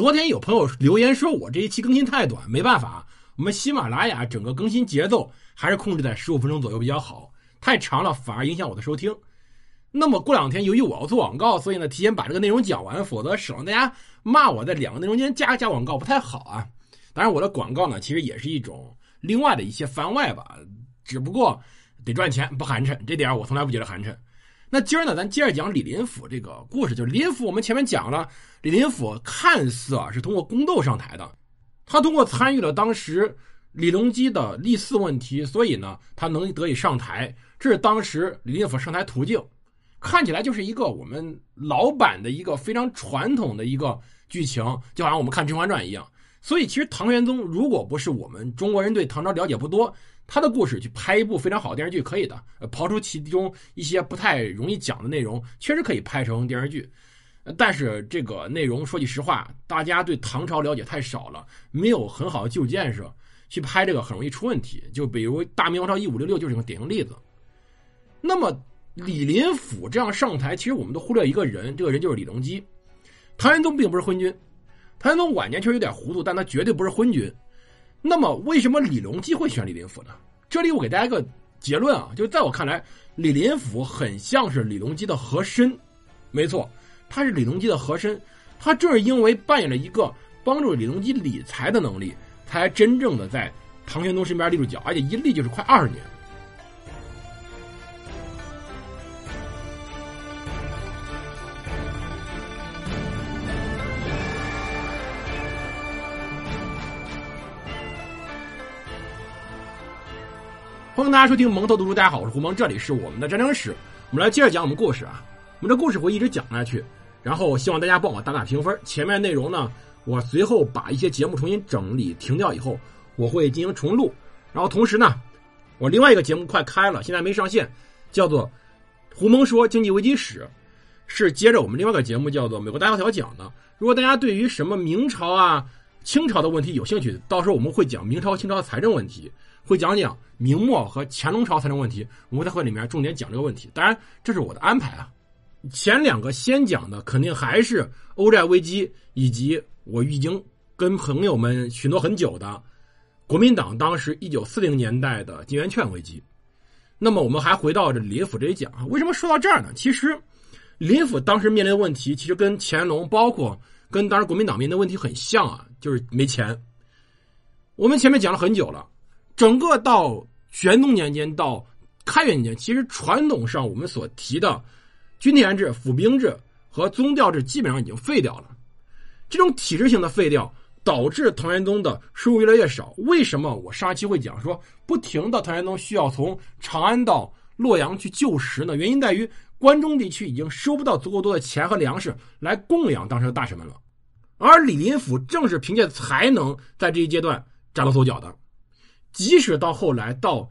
昨天有朋友留言说我这一期更新太短，没办法，我们喜马拉雅整个更新节奏还是控制在十五分钟左右比较好，太长了反而影响我的收听。那么过两天由于我要做广告，所以呢提前把这个内容讲完，否则省得大家骂我在两个内容间加加广告不太好啊。当然我的广告呢其实也是一种另外的一些番外吧，只不过得赚钱不寒碜，这点我从来不觉得寒碜。那今儿呢咱接着讲李林甫这个故事，就是李林甫我们前面讲了，李林甫看似啊是通过宫斗上台的，他通过参与了当时李隆基的立嗣问题，所以呢他能得以上台，这是当时李林甫上台途径。看起来就是一个我们老版的一个非常传统的一个剧情，就好像我们看《甄嬛传》一样。所以，其实唐玄宗如果不是我们中国人对唐朝了解不多，他的故事去拍一部非常好的电视剧可以的。刨出其中一些不太容易讲的内容，确实可以拍成电视剧。但是这个内容说句实话，大家对唐朝了解太少了，没有很好的基础建设，去拍这个很容易出问题。就比如大明王朝一五六六就是一个典型例子。那么。李林甫这样上台，其实我们都忽略一个人，这个人就是李隆基。唐玄宗并不是昏君，唐玄宗晚年确实有点糊涂，但他绝对不是昏君。那么，为什么李隆基会选李林甫呢？这里我给大家一个结论啊，就在我看来，李林甫很像是李隆基的和珅。没错，他是李隆基的和珅。他正是因为扮演了一个帮助李隆基理财的能力，才真正的在唐玄宗身边立住脚，而且一立就是快二十年。大家收听蒙头读书，大家好，我是胡蒙，这里是我们的战争史，我们来接着讲我们故事啊。我们的故事会一直讲下去，然后希望大家帮我打打评分。前面内容呢，我随后把一些节目重新整理停掉以后，我会进行重录。然后同时呢，我另外一个节目快开了，现在没上线，叫做《胡蒙说经济危机史》，是接着我们另外一个节目叫做《美国大萧条》讲的。如果大家对于什么明朝啊、清朝的问题有兴趣，到时候我们会讲明朝、清朝的财政问题。会讲讲明末和乾隆朝财政问题，我们在会里面重点讲这个问题。当然，这是我的安排啊。前两个先讲的肯定还是欧债危机，以及我已经跟朋友们许诺很久的国民党当时一九四零年代的金圆券危机。那么，我们还回到这李林甫这里讲啊。为什么说到这儿呢？其实，林府当时面临的问题，其实跟乾隆，包括跟当时国民党面临的问题很像啊，就是没钱。我们前面讲了很久了。整个到玄宗年间到开元年间，其实传统上我们所提的均田制、府兵制和宗调制基本上已经废掉了。这种体制性的废掉，导致唐玄宗的收入越来越少。为什么我上期会讲说不停的唐玄宗需要从长安到洛阳去救食呢？原因在于关中地区已经收不到足够多的钱和粮食来供养当时的大臣们了，而李林甫正是凭借才能在这一阶段崭露头角的。即使到后来，到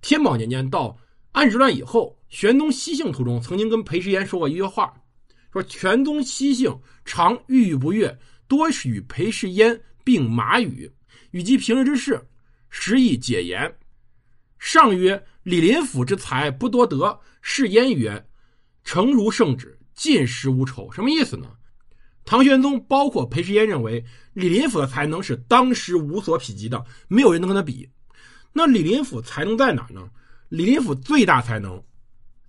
天宝年间，到安史之乱以后，玄宗西幸途中曾经跟裴世烟说过一句话，说玄宗西幸常郁郁不悦，多与裴世烟并马语，与其平日之事，时亦解言。上曰：“李林甫之才不多得。”是焉曰：“诚如圣旨，尽时无仇。”什么意思呢？唐玄宗包括裴世烟认为李林甫的才能是当时无所匹及的，没有人能跟他比。那李林甫才能在哪呢？李林甫最大才能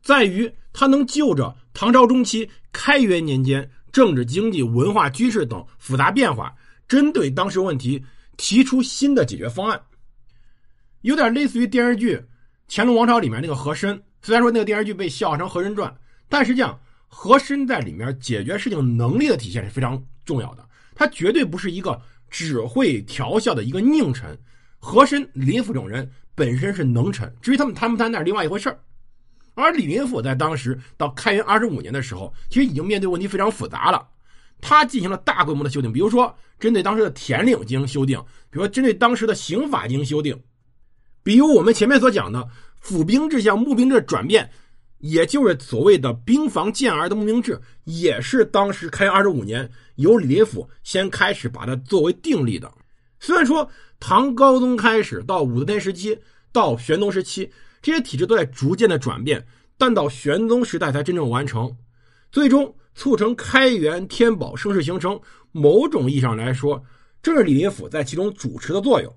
在于他能就着唐朝中期开元年间政治、经济、文化、军事等复杂变化，针对当时问题提出新的解决方案，有点类似于电视剧《乾隆王朝》里面那个和珅。虽然说那个电视剧被笑成《和珅传》，但实际上。和珅在里面解决事情能力的体现是非常重要的，他绝对不是一个只会调笑的一个佞臣。和珅、李林甫这种人本身是能臣，至于他们贪不贪那是另外一回事儿。而李林甫在当时到开元二十五年的时候，其实已经面对问题非常复杂了。他进行了大规模的修订，比如说针对当时的田令进行修订，比如说针对当时的刑法进行修订，比如我们前面所讲的府兵制向募兵制转变。也就是所谓的兵防建儿的募兵制，也是当时开元二十五年由李林甫先开始把它作为定例的。虽然说唐高宗开始到武则天时期到玄宗时期，这些体制都在逐渐的转变，但到玄宗时代才真正完成。最终促成开元天宝盛世形成。某种意义上来说，正是李林甫在其中主持的作用。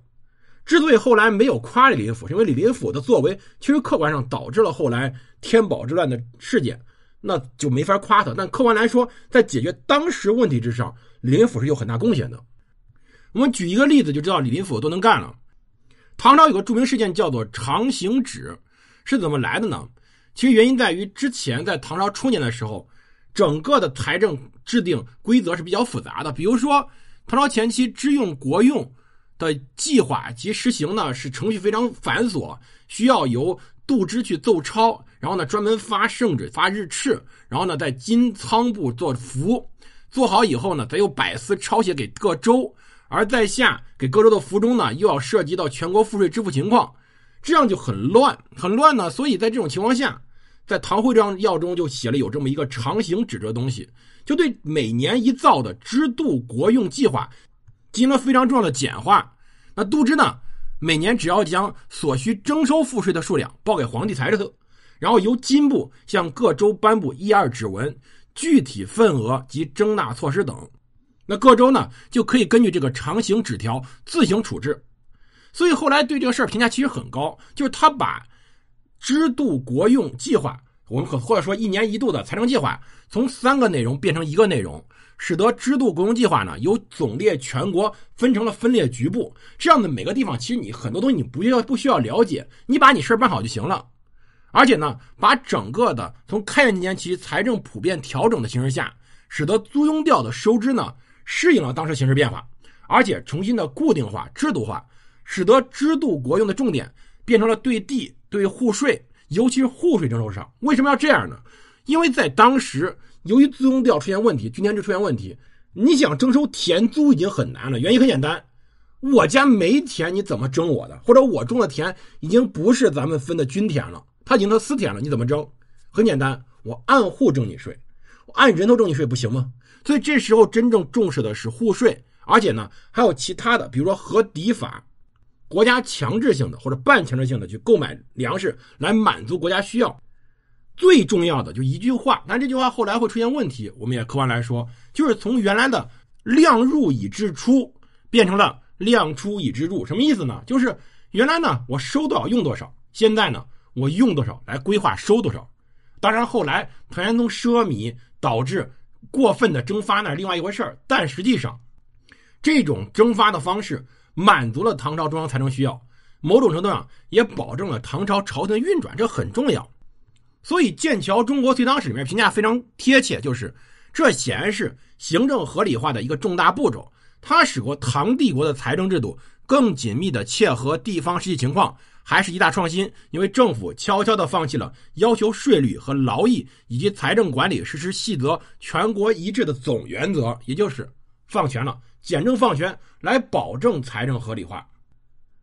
之所以后来没有夸李林甫，是因为李林甫的作为其实客观上导致了后来天宝之乱的事件，那就没法夸他。但客观来说，在解决当时问题之上，李林甫是有很大贡献的。我们举一个例子就知道李林甫多能干了。唐朝有个著名事件叫做长行止，是怎么来的呢？其实原因在于之前在唐朝初年的时候，整个的财政制定规则是比较复杂的。比如说唐朝前期支用国用的计划及实行呢，是程序非常繁琐，需要由度支去奏抄，然后呢专门发圣旨、发日敕，然后呢在金仓部做符，做好以后呢，再由百司抄写给各州。而在下给各州的符中呢，又要涉及到全国赋税支付情况，这样就很乱，很乱呢。所以在这种情况下，在《唐会章要》中就写了有这么一个长行指这东西，就对每年一造的支度国用计划进行了非常重要的简化。那度支呢，每年只要将所需征收赋税的数量报给皇帝财政，然后由金部向各州颁布一二指文，具体份额及征纳措施等。那各州呢，就可以根据这个长行纸条自行处置，所以后来对这个事儿评价其实很高，就是他把支度国用计划，我们可或者说一年一度的财政计划，从三个内容变成一个内容，使得支度国用计划呢由总列全国分成了分列局部，这样的每个地方其实你很多东西你不需要不需要了解，你把你事儿办好就行了，而且呢，把整个的从开元年间起财政普遍调整的形势下，使得租庸调的收支呢。适应了当时形势变化，而且重新的固定化、制度化，使得支度国用的重点变成了对地、对户税，尤其是户税征收上。为什么要这样呢？因为在当时，由于租用调出现问题，均田制出现问题，你想征收田租已经很难了。原因很简单，我家没田，你怎么征我的？或者我种的田已经不是咱们分的均田了，它已经成私田了，你怎么征？很简单，我按户征你税，我按人头征你税不行吗？所以这时候真正重视的是户税，而且呢还有其他的，比如说和敌法，国家强制性的或者半强制性的去购买粮食来满足国家需要。最重要的就一句话，但这句话后来会出现问题。我们也客观来说，就是从原来的量入以支出变成了量出以支入，什么意思呢？就是原来呢我收多少用多少，现在呢我用多少来规划收多少。当然后来唐玄宗奢靡导致。过分的征发那是另外一回事儿，但实际上，这种征发的方式满足了唐朝中央财政需要，某种程度上也保证了唐朝朝廷的运转，这很重要。所以《剑桥中国隋唐史》里面评价非常贴切，就是这显然是行政合理化的一个重大步骤，它使过唐帝国的财政制度更紧密的切合地方实际情况。还是一大创新，因为政府悄悄地放弃了要求税率和劳役以及财政管理实施细则全国一致的总原则，也就是放权了，简政放权来保证财政合理化。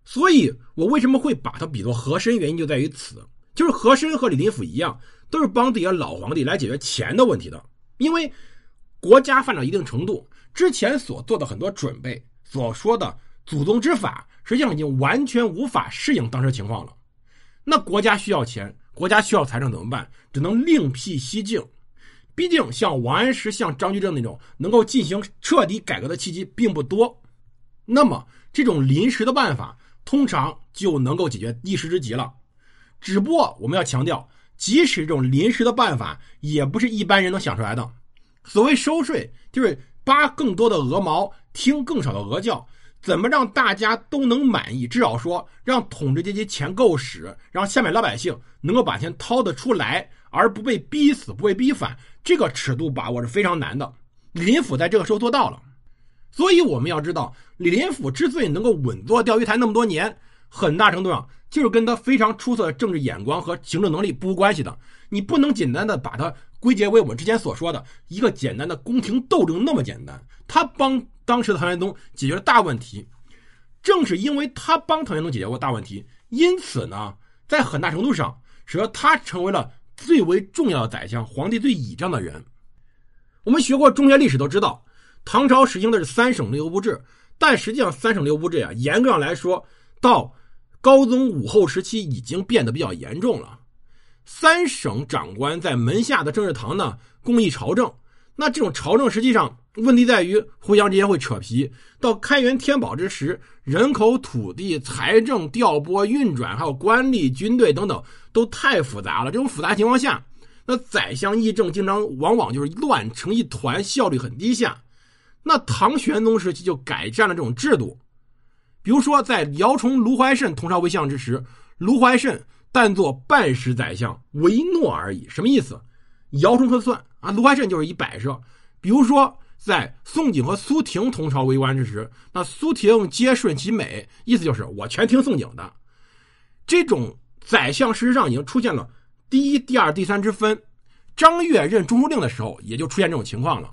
所以我为什么会把它比作和珅？原因就在于此，就是和珅和李林甫一样，都是帮自己的老皇帝来解决钱的问题的。因为国家发展到一定程度，之前所做的很多准备，所说的祖宗之法。实际上已经完全无法适应当时情况了。那国家需要钱，国家需要财政怎么办？只能另辟蹊径。毕竟像王安石、像张居正那种能够进行彻底改革的契机并不多。那么这种临时的办法，通常就能够解决一时之急了。只不过我们要强调，即使这种临时的办法，也不是一般人能想出来的。所谓收税，就是扒更多的鹅毛，听更少的鹅叫。怎么让大家都能满意？至少说让统治阶级钱够使，让下面老百姓能够把钱掏得出来，而不被逼死、不被逼反，这个尺度把握是非常难的。李林甫在这个时候做到了，所以我们要知道，李林甫之所以能够稳坐钓鱼台那么多年，很大程度上就是跟他非常出色的政治眼光和行政能力不无关系的。你不能简单的把它归结为我们之前所说的一个简单的宫廷斗争那么简单，他帮。当时的唐玄宗解决了大问题，正是因为他帮唐玄宗解决过大问题，因此呢，在很大程度上使得他成为了最为重要的宰相，皇帝最倚仗的人。我们学过中学历史都知道，唐朝实行的是三省六部制，但实际上三省六部制啊，严格上来说，到高宗武后时期已经变得比较严重了。三省长官在门下的政事堂呢，公议朝政。那这种朝政实际上问题在于互相之间会扯皮。到开元天宝之时，人口、土地、财政调拨、运转，还有官吏、军队等等，都太复杂了。这种复杂情况下，那宰相议政经常往往就是乱成一团，效率很低下。那唐玄宗时期就改善了这种制度，比如说在姚崇、卢怀慎同朝为相之时，卢怀慎但做半时宰相，唯诺而已。什么意思？姚崇说算啊，卢怀慎就是一摆设。比如说，在宋璟和苏婷同朝为官之时，那苏婷皆顺其美，意思就是我全听宋璟的。这种宰相事实上已经出现了第一、第二、第三之分。张悦任中书令的时候，也就出现这种情况了。《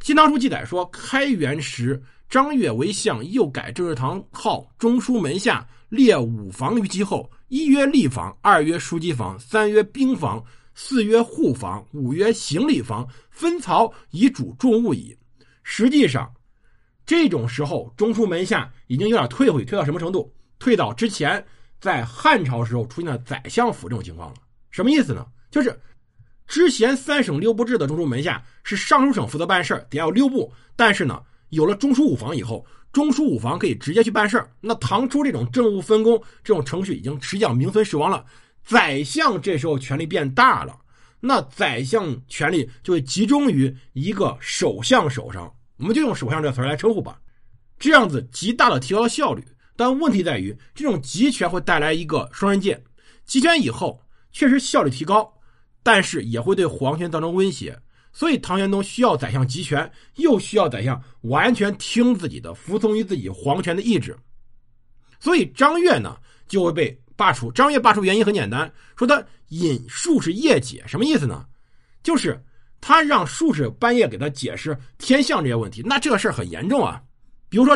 新唐书》记载说，开元时，张悦为相，又改政事堂号中书门下，列五房于其后：一曰吏房，二曰书记房，三曰兵房。四曰户房，五曰行李房，分曹以主重物矣。实际上，这种时候中书门下已经有点退回，退到什么程度？退到之前在汉朝时候出现的宰相府这种情况了。什么意思呢？就是之前三省六部制的中书门下是尚书省负责办事得要六部。但是呢，有了中书五房以后，中书五房可以直接去办事那唐初这种政务分工这种程序已经实际上名存实亡了。宰相这时候权力变大了，那宰相权力就会集中于一个首相手上，我们就用首相这词来称呼吧。这样子极大的提高了效率，但问题在于这种集权会带来一个双刃剑。集权以后确实效率提高，但是也会对皇权造成威胁。所以唐玄宗需要宰相集权，又需要宰相完全听自己的，服从于自己皇权的意志。所以张悦呢就会被。罢黜张悦罢黜原因很简单，说他引术士夜解，什么意思呢？就是他让术士半夜给他解释天象这些问题。那这个事儿很严重啊。比如说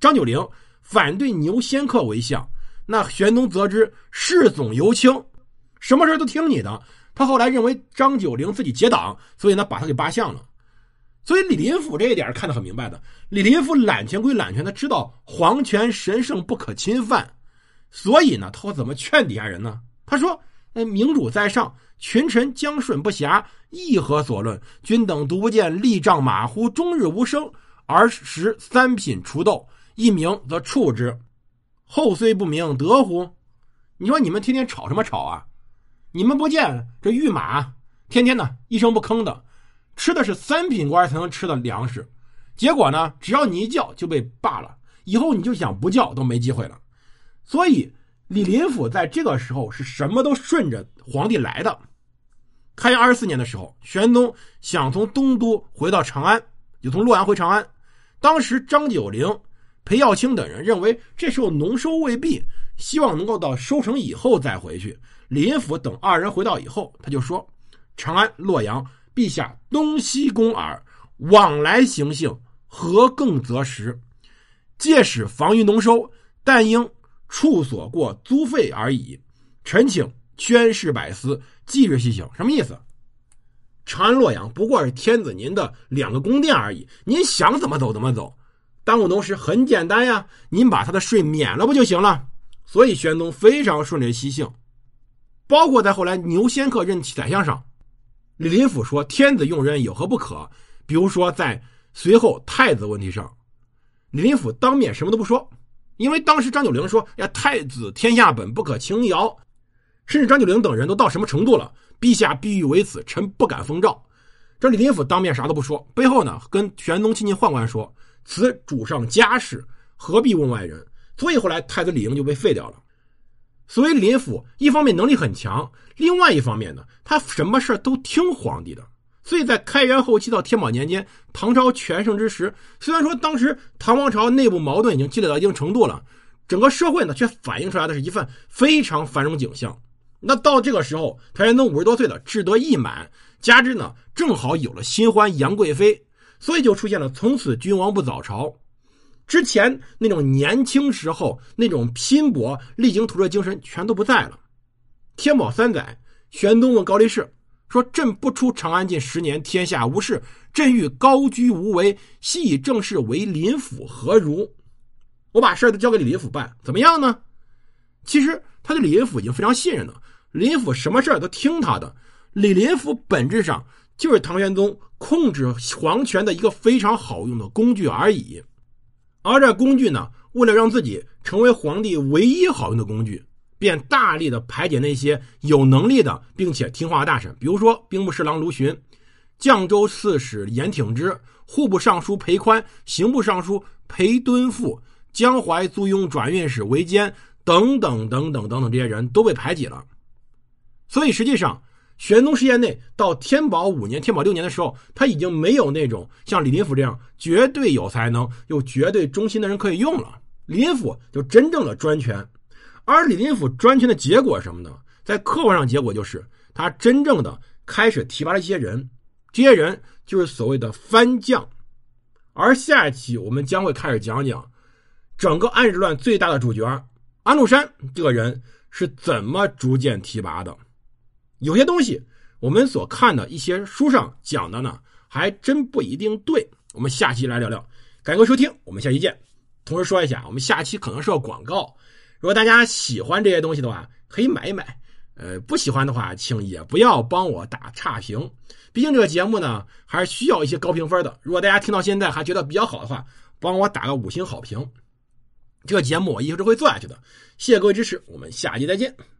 张九龄反对牛仙客为相，那玄宗得知事总尤轻，什么事都听你的。他后来认为张九龄自己结党，所以呢把他给扒相了。所以李林甫这一点看得很明白的。李林甫揽权归揽权，他知道皇权神圣不可侵犯。所以呢，他怎么劝底下人呢？他说：“呃，明主在上，群臣将顺不暇，议何所论？君等独不见立仗马虎，终日无声，而食三品除豆，一鸣则触之，后虽不明，得乎？你说你们天天吵什么吵啊？你们不见这御马天天呢一声不吭的，吃的是三品官才能吃的粮食，结果呢，只要你一叫就被罢了，以后你就想不叫都没机会了。”所以，李林甫在这个时候是什么都顺着皇帝来的。开元二十四年的时候，玄宗想从东都回到长安，就从洛阳回长安。当时张九龄、裴耀卿等人认为这时候农收未毕，希望能够到收成以后再回去。林甫等二人回到以后，他就说：“长安、洛阳，陛下东西宫耳，往来行幸，何更择时？届使防于农收，但应。”处所过租费而已，臣请宣示百司，即日西行。什么意思？长安、洛阳不过是天子您的两个宫殿而已，您想怎么走怎么走。耽误农时很简单呀，您把他的税免了不就行了？所以玄宗非常顺利西行。包括在后来牛仙客任宰相上，李林甫说天子用人有何不可？比如说在随后太子问题上，李林甫当面什么都不说。因为当时张九龄说：“呀，太子天下本，不可轻摇。”甚至张九龄等人都到什么程度了？陛下必欲为此，臣不敢奉诏。这李林甫当面啥都不说，背后呢跟玄宗亲近宦官说：“此主上家事，何必问外人？”所以后来太子李英就被废掉了。所以林甫一方面能力很强，另外一方面呢，他什么事儿都听皇帝的。所以在开元后期到天宝年间，唐朝全盛之时，虽然说当时唐王朝内部矛盾已经积累到一定程度了，整个社会呢却反映出来的是一份非常繁荣景象。那到这个时候，唐玄宗五十多岁了，志得意满，加之呢正好有了新欢杨贵妃，所以就出现了从此君王不早朝。之前那种年轻时候那种拼搏、励精图治精神全都不在了。天宝三载，玄宗问高力士。说朕不出长安近十年，天下无事。朕欲高居无为，系以政事为林府，何如？我把事儿都交给李林甫办，怎么样呢？其实他对李林甫已经非常信任了。李林甫什么事儿都听他的。李林甫本质上就是唐玄宗控制皇权的一个非常好用的工具而已。而这工具呢，为了让自己成为皇帝唯一好用的工具，便大力的排解那些有能力的并且听话的大臣，比如说兵部侍郎卢循、绛州刺史严挺之、户部尚书裴宽、刑部尚书裴敦富、江淮租庸转运使韦坚等等等等等等，这些人都被排挤了。所以实际上。玄宗时代内到天宝五年、天宝六年的时候，他已经没有那种像李林甫这样绝对有才能又绝对忠心的人可以用了。李林甫就真正的专权，而李林甫专权的结果是什么呢？在客观上，结果就是他真正的开始提拔了一些人，这些人就是所谓的藩将。而下一期我们将会开始讲讲整个安史之乱最大的主角安禄山这个人是怎么逐渐提拔的。有些东西，我们所看的一些书上讲的呢，还真不一定对。我们下期来聊聊，感谢收听，我们下期见。同时说一下，我们下期可能是个广告，如果大家喜欢这些东西的话，可以买一买。呃，不喜欢的话，请也不要帮我打差评。毕竟这个节目呢，还是需要一些高评分的。如果大家听到现在还觉得比较好的话，帮我打个五星好评。这个节目我一直会做下去的。谢谢各位支持，我们下期再见。